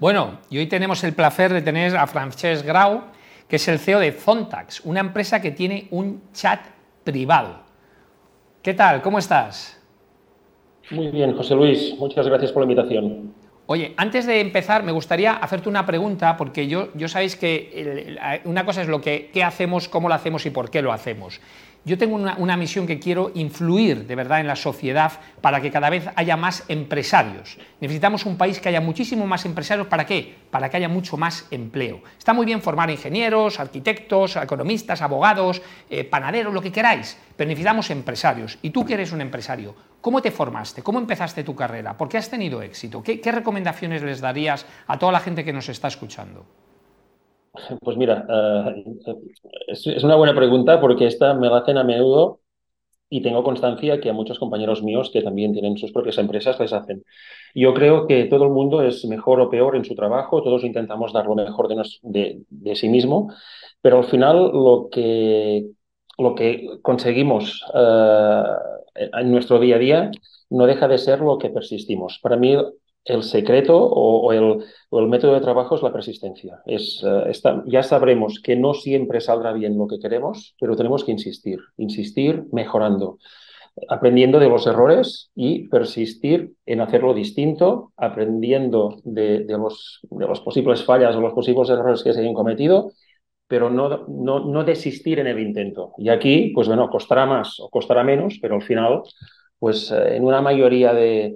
Bueno, y hoy tenemos el placer de tener a Francesc Grau, que es el CEO de Zontax, una empresa que tiene un chat privado. ¿Qué tal? ¿Cómo estás? Muy bien, José Luis. Muchas gracias por la invitación. Oye, antes de empezar, me gustaría hacerte una pregunta, porque yo, yo sabéis que una cosa es lo que qué hacemos, cómo lo hacemos y por qué lo hacemos. Yo tengo una, misión que quiero influir de verdad en la sociedad para que cada vez haya más empresarios. Necesitamos un país que haya muchísimo más empresarios. ¿Para qué? Para que haya mucho más empleo. Está muy bien formar ingenieros, arquitectos, economistas, abogados, eh, panaderos, lo que queráis, pero necesitamos empresarios. Y tú que eres un empresario, ¿cómo te formaste? ¿Cómo empezaste tu carrera? ¿Por qué has tenido éxito? qué recomendaciones les darías a toda la gente que nos está escuchando? Pues mira, eh, es, una buena pregunta porque esta me la hacen a menudo y tengo constancia que a muchos compañeros míos que también tienen sus propias empresas les hacen. Yo creo que todo el mundo es mejor o peor en su trabajo, todos intentamos dar lo mejor de, sí mismo, pero al final lo que, lo que conseguimos eh, en nuestro día a día no deja de ser lo que persistimos. Para mí el secreto o, el, método de trabajo es la persistencia. Es, eh, ya sabremos que no siempre saldrá bien lo que queremos, pero tenemos que insistir, insistir mejorando, aprendiendo de los errores y persistir en hacerlo distinto, aprendiendo de, los, de los posibles fallas o los posibles errores que se hayan cometido pero no, no, desistir en el intento. Y aquí, pues bueno, costará más o costará menos, pero al final, pues eh, en una mayoría de,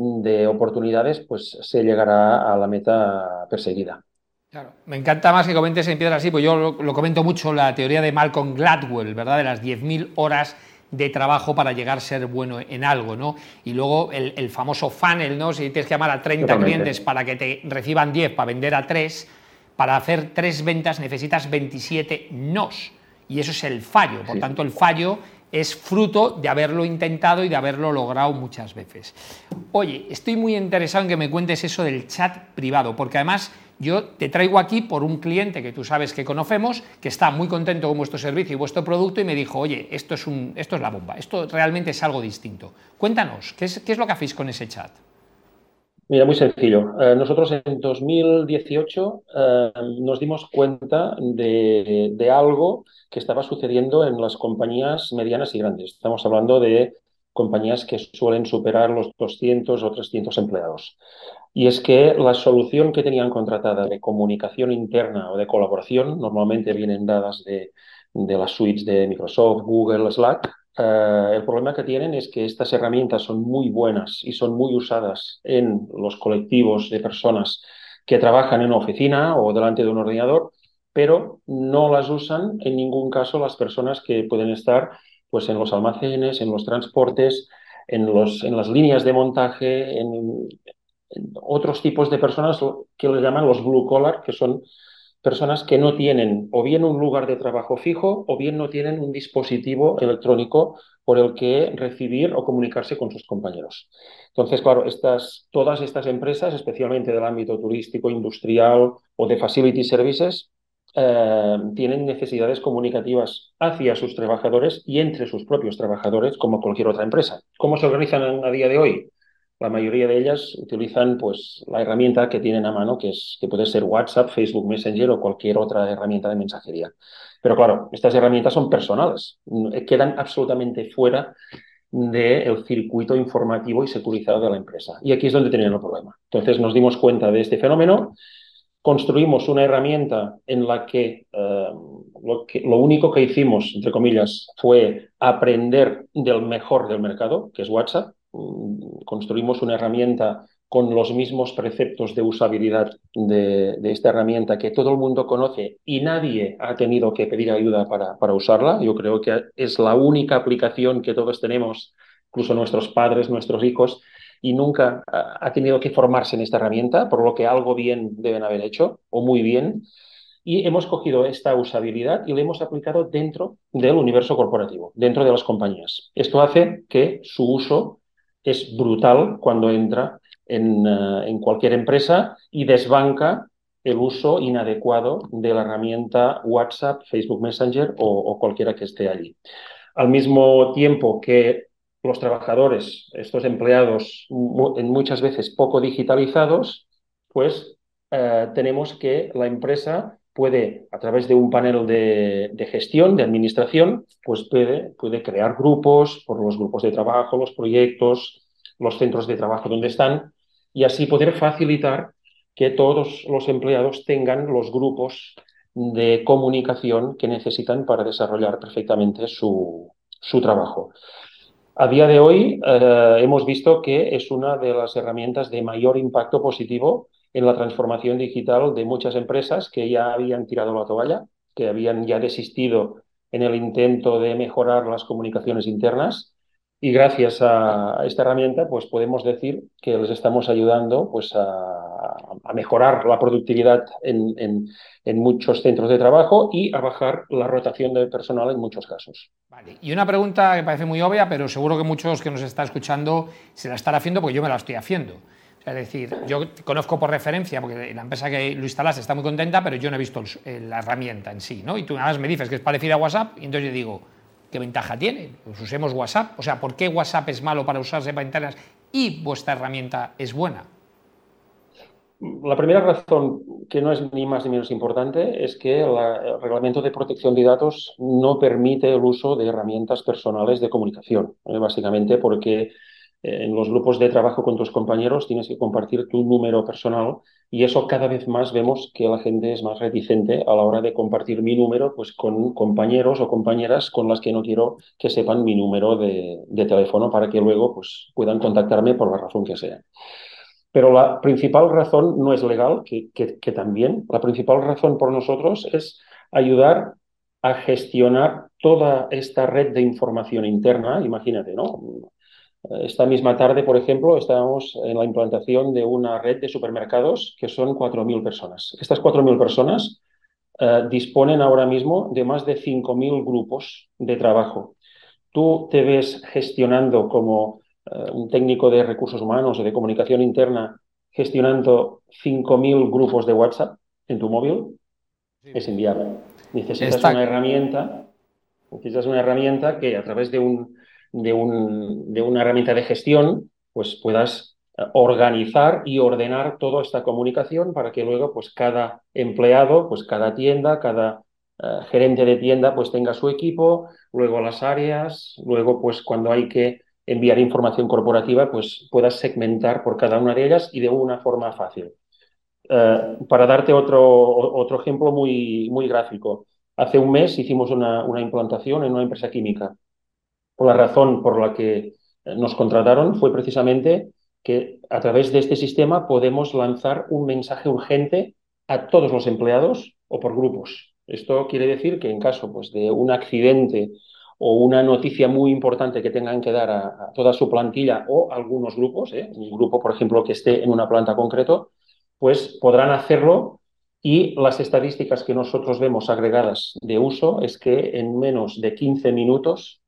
de oportunidades, pues se llegará a la meta perseguida. Claro, me encanta más que comentes en piedra así, pues yo lo, comento mucho, la teoría de Malcolm Gladwell, ¿verdad? De las 10.000 horas de trabajo para llegar a ser bueno en algo, ¿no? Y luego el, famoso funnel, ¿no? Si tienes que llamar a 30 clientes para que te reciban 10 para vender a 3, para hacer 3 ventas necesitas 27 nos. Y eso es el fallo. Por tanto, el fallo es fruto de haberlo intentado y de haberlo logrado muchas veces. Oye, estoy muy interesado en que me cuentes eso del chat privado, porque además yo te traigo aquí por un cliente que tú sabes que conocemos, que está muy contento con vuestro servicio y vuestro producto y me dijo, oye, esto es, un, esto es la bomba, esto realmente es algo distinto. Cuéntanos, ¿qué es, qué es lo que hacéis con ese chat? Mira, muy sencillo. Eh, nosotros en 2018 eh, nos dimos cuenta de, algo que estaba sucediendo en las compañías medianas y grandes. Estamos hablando de compañías que suelen superar los 200 o 300 empleados. Y es que la solución que tenían contratada de comunicación interna o de colaboración normalmente vienen dadas de las suites de Microsoft, Google, Slack, eh, el problema que tienen es que estas herramientas son muy buenas y son muy usadas en los colectivos de personas que trabajan en una oficina o delante de un ordenador, pero no las usan en ningún caso las personas que pueden estar pues, en los almacenes, en los transportes, en, los, en las líneas de montaje, en, en otros tipos de personas que le llaman los blue collar, que son personas que no tienen o bien un lugar de trabajo fijo o bien no tienen un dispositivo electrónico por el que recibir o comunicarse con sus compañeros. Entonces, claro, todas estas empresas, especialmente del ámbito turístico, industrial o de facility services, eh, tienen necesidades comunicativas hacia sus trabajadores y entre sus propios trabajadores, como cualquier otra empresa. ¿Cómo se organizan a día de hoy? La mayoría de ellas utilizan pues, la herramienta que tienen a mano, que, es, que puede ser WhatsApp, Facebook Messenger o cualquier otra herramienta de mensajería. Pero claro, estas herramientas son personales, quedan absolutamente fuera del circuito informativo y securizado de la empresa. Y aquí es donde tenían el problema. Entonces nos dimos cuenta de este fenómeno, construimos una herramienta en la que, eh, lo, que lo único que hicimos, entre comillas, fue aprender del mejor del mercado, que es WhatsApp, Mm, construimos una herramienta con los mismos preceptos de usabilidad de, esta herramienta que todo el mundo conoce y nadie ha tenido que pedir ayuda para, para, usarla. Yo creo que es la única aplicación que todos tenemos, incluso nuestros padres, nuestros hijos, y nunca ha tenido que formarse en esta herramienta, por lo que algo bien deben haber hecho, o muy bien. Y hemos cogido esta usabilidad y la hemos aplicado dentro del universo corporativo, dentro de las compañías. Esto hace que su uso es brutal cuando entra en, eh, en, cualquier empresa y desbanca el uso inadecuado de la herramienta WhatsApp, Facebook Messenger o, cualquiera que esté allí. Al mismo tiempo que los trabajadores, estos empleados en muchas veces poco digitalizados, pues eh, tenemos que la empresa puede, a través de un panel de, gestión, de administración, pues puede, puede crear grupos por los grupos de trabajo, los proyectos, los centros de trabajo donde están, y así poder facilitar que todos los empleados tengan los grupos de comunicación que necesitan para desarrollar perfectamente su, su trabajo. A día de hoy eh, hemos visto que es una de las herramientas de mayor impacto positivo en la transformación digital de muchas empresas que ya habían tirado la toalla, que habían ya desistido en el intento de mejorar las comunicaciones internas y gracias a esta herramienta pues podemos decir que les estamos ayudando pues a, mejorar la productividad en, muchos centros de trabajo y a bajar la rotación de personal en muchos casos. Vale. Y una pregunta que parece muy obvia, pero seguro que muchos que nos están escuchando se la están haciendo porque yo me la estoy haciendo. Es decir, yo conozco por referencia, porque la empresa que lo instalaste está muy contenta, pero yo no he visto la herramienta en sí, ¿no? Y tú nada más me dices que es parecida a WhatsApp, y entonces yo digo, ¿qué ventaja tiene? Pues usemos WhatsApp. O sea, ¿por qué WhatsApp es malo para usarse para y vuestra herramienta es buena? La primera razón, que no es ni más ni menos importante, es que el reglamento de protección de datos no permite el uso de herramientas personales de comunicación, ¿eh? básicamente porque en los grupos de trabajo con tus compañeros tienes que compartir tu número personal y eso cada vez más vemos que la gente es más reticente a la hora de compartir mi número pues con compañeros o compañeras con las que no quiero que sepan mi número de, teléfono para que luego pues puedan contactarme por la razón que sea. Pero la principal razón no es legal, que, que también, la principal razón por nosotros es ayudar a gestionar toda esta red de información interna, imagínate, ¿no? Esta misma tarde, por ejemplo, estábamos en la implantación de una red de supermercados que son 4.000 personas. Estas 4.000 personas eh, disponen ahora mismo de más de 5.000 grupos de trabajo. Tú te ves gestionando como eh, un técnico de recursos humanos o de comunicación interna, gestionando 5.000 grupos de WhatsApp en tu móvil. Es inviable. Necesitas una herramienta, necesitas una herramienta que a través de un de, un, de una herramienta de gestión, pues puedas eh, organizar y ordenar toda esta comunicación para que luego pues cada empleado, pues cada tienda, cada eh, gerente de tienda pues tenga su equipo, luego las áreas, luego pues cuando hay que enviar información corporativa pues puedas segmentar por cada una de ellas y de una forma fácil. Eh, para darte otro, otro ejemplo muy, muy gráfico, hace un mes hicimos una, una implantación en una empresa química la razón por la que eh, nos contrataron fue precisamente que a través de este sistema podemos lanzar un mensaje urgente a todos los empleados o por grupos. Esto quiere decir que en caso pues, de un accidente o una noticia muy importante que tengan que dar a, toda su plantilla o algunos grupos, ¿eh? un grupo, por ejemplo, que esté en una planta concreto, pues podrán hacerlo y las estadísticas que nosotros vemos agregadas de uso es que en menos de 15 minutos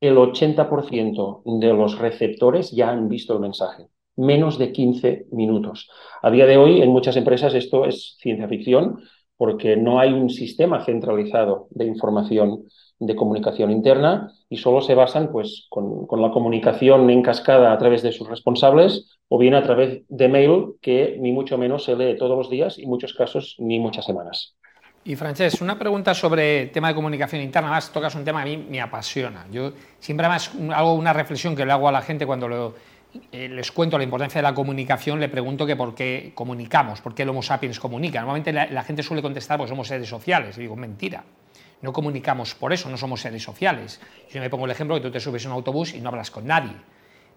el 80% de los receptores ya han visto el mensaje, menos de 15 minutos. A día de hoy, en muchas empresas esto es ciencia ficción porque no hay un sistema centralizado de información de comunicación interna y solo se basan pues, con, la comunicación en cascada a través de sus responsables o bien a través de mail que ni mucho menos se lee todos los días y en muchos casos ni muchas semanas. Y Francesc, una pregunta sobre tema de comunicación interna. Más tocas un tema que a mí me apasiona. Yo siempre hago una reflexión que le hago a la gente cuando eh, les cuento la importancia de la comunicación, le pregunto que por qué comunicamos, por qué el Homo sapiens comunica. Normalmente la, gente suele contestar, pues somos seres sociales. Y digo, mentira. No comunicamos por eso, no somos seres sociales. Yo me pongo el ejemplo que tú te subes a un autobús y no hablas con nadie.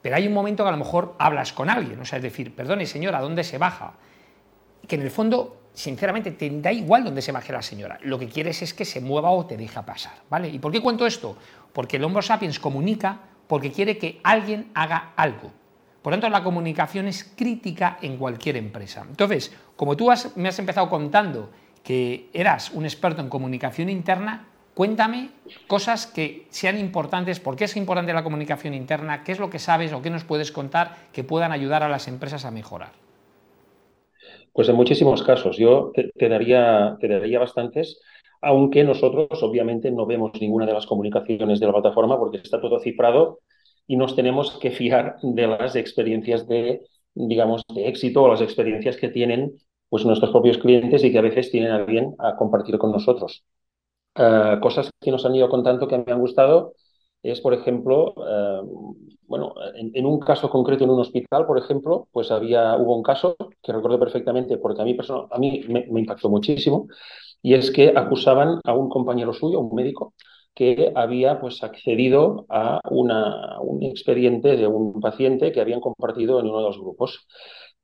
Pero hay un momento que a lo mejor hablas con alguien. O sea, es decir, perdone señora, ¿dónde se baja? Que en el fondo sinceramente te da igual donde se baje la señora. Lo que quieres es que se mueva o te deja pasar, ¿vale? ¿Y por qué cuento esto? Porque el Homo sapiens comunica porque quiere que alguien haga algo. Por tanto, la comunicación es crítica en cualquier empresa. Entonces, como tú me has empezado contando que eras un experto en comunicación interna, cuéntame cosas que sean importantes, por qué es importante la comunicación interna, qué es lo que sabes o qué nos puedes contar que puedan ayudar a las empresas a mejorar. Pues en muchísimos casos, yo te, daría, te daría bastantes, aunque nosotros obviamente no vemos ninguna de las comunicaciones de la plataforma porque está todo cifrado y nos tenemos que fiar de las experiencias de, digamos, de éxito o las experiencias que tienen pues nuestros propios clientes y que a veces tienen a bien a compartir con nosotros. Eh, cosas que nos han ido contando que me han gustado es, por ejemplo, eh, bueno, en, un caso concreto en un hospital, por ejemplo, pues había, hubo un caso que recuerdo perfectamente porque a mí, a mí me, impactó muchísimo, y es que acusaban a un compañero suyo, un médico, que había pues accedido a una, un expediente de un paciente que habían compartido en uno de los grupos.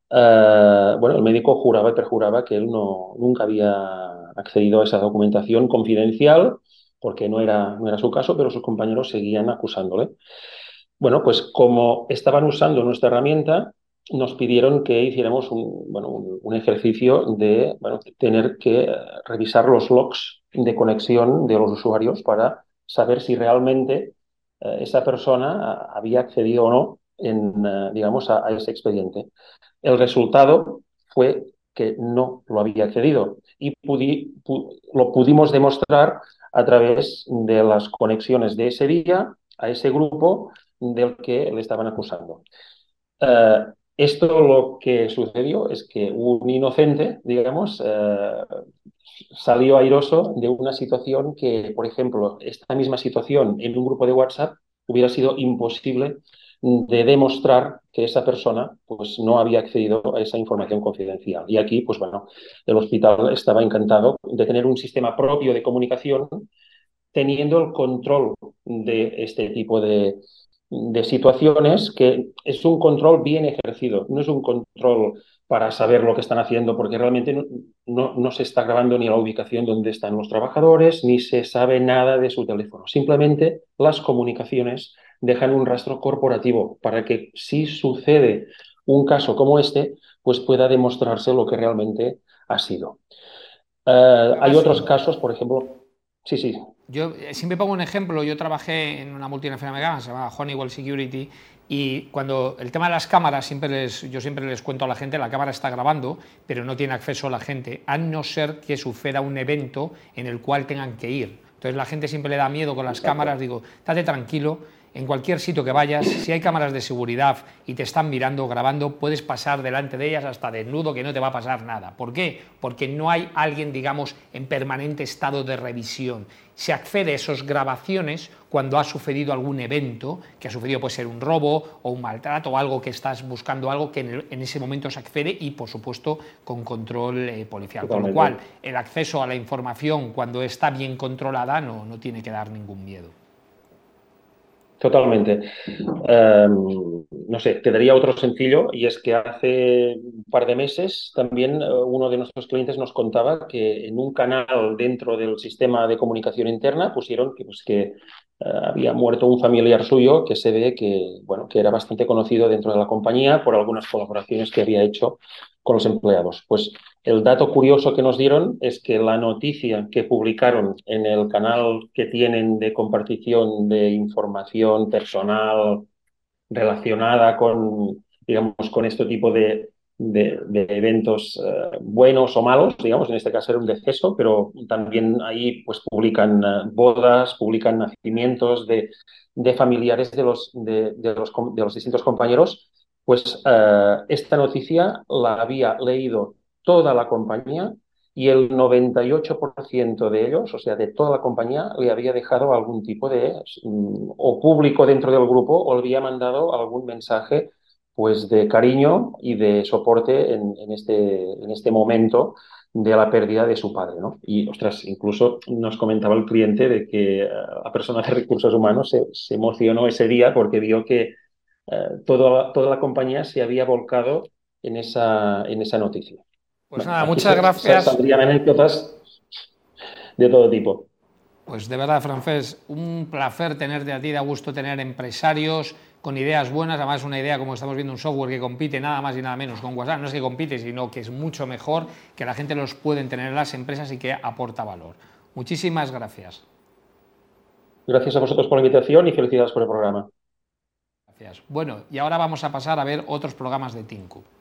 Eh, bueno, el médico juraba y perjuraba que él no, nunca había accedido a esa documentación confidencial porque no era, no era su caso, pero sus compañeros seguían acusándole. Bueno, pues como estaban usando nuestra herramienta, nos pidieron que hiciéramos un, bueno, un, ejercicio de bueno, tener que revisar los logs de conexión de los usuarios para saber si realmente eh, esa persona había accedido o no en, eh, digamos, a, ese expediente. El resultado fue que no lo había accedido y lo pudimos demostrar a través de las conexiones de ese día a ese grupo del que le estaban acusando. Eh, esto lo que sucedió es que un inocente, digamos, eh, salió airoso de una situación que, por ejemplo, esta misma situación en un grupo de WhatsApp hubiera sido imposible de demostrar que esa persona pues, no había accedido a esa información confidencial. Y aquí, pues bueno, el hospital estaba encantado de tener un sistema propio de comunicación teniendo el control de este tipo de, de situaciones que es un control bien ejercido, no es un control para saber lo que están haciendo, porque realmente no, no, se está grabando ni la ubicación donde están los trabajadores, ni se sabe nada de su teléfono. Simplemente las comunicaciones dejan un rastro corporativo para que si sucede un caso como este, pues pueda demostrarse lo que realmente ha sido. Eh, hay otros casos, por ejemplo, sí, sí. Yo eh, siempre pongo un ejemplo, yo trabajé en una multinacional americana, se llama Honeywell Security, y cuando el tema de las cámaras, siempre les, yo siempre les cuento a la gente, la cámara está grabando, pero no tiene acceso a la gente, a no ser que suceda un evento en el cual tengan que ir. Entonces la gente siempre le da miedo con las cámaras, digo, estate tranquilo, en cualquier sitio que vayas, si hay cámaras de seguridad y te están mirando, grabando, puedes pasar delante de ellas hasta desnudo que no te va a pasar nada. ¿Por qué? Porque no hay alguien, digamos, en permanente estado de revisión. Se accede a esas grabaciones cuando ha sucedido algún evento, que ha sucedido puede ser un robo o un maltrato o algo que estás buscando, algo que en, ese momento se accede y, por supuesto, con control eh, policial. Con lo cual, el acceso a la información cuando está bien controlada no, no tiene que dar ningún miedo. Totalmente. Em, no sé, te daría otro sencillo y es que hace un par de meses también eh, uno de nuestros clientes nos contaba que en un canal dentro del sistema de comunicación interna pusieron que, pues, que había muerto un familiar suyo que se ve que, bueno, que era bastante conocido dentro de la compañía por algunas colaboraciones que había hecho con los empleados. Pues el dato curioso que nos dieron es que la noticia que publicaron en el canal que tienen de compartición de información personal relacionada con, digamos, con este tipo de, de, eventos eh, buenos o malos, digamos, en este caso era un deceso, pero también ahí pues publican eh, bodas, publican nacimientos de, de familiares de los, de, los, de los distintos compañeros. Pues eh, esta noticia la había leído toda la compañía y el 98% de ellos, o sea, de toda la compañía, le había dejado algún tipo de, mm, o público dentro del grupo, o le había mandado algún mensaje pues de cariño y de soporte en, este, en este momento de la pérdida de su padre. ¿no? Y, ostras, incluso nos comentaba el cliente de que eh, la persona de recursos humanos se emocionó ese día porque vio que eh, toda, toda la compañía se había volcado en esa, en esa noticia. Pues nada, muchas gracias. Saldrían anécdotas de todo tipo. Pues de verdad, Francés, un placer tenerte a ti, da gusto tener empresarios con ideas buenas, además una idea como estamos viendo un software que compite nada más y nada menos con WhatsApp, no es que compite, sino que es mucho mejor, que la gente los puede tener en las empresas y que aporta valor. Muchísimas gracias. Gracias a vosotros por la invitación y felicidades por el programa. Bueno, y ahora vamos a pasar a ver otros programas de TeamCube.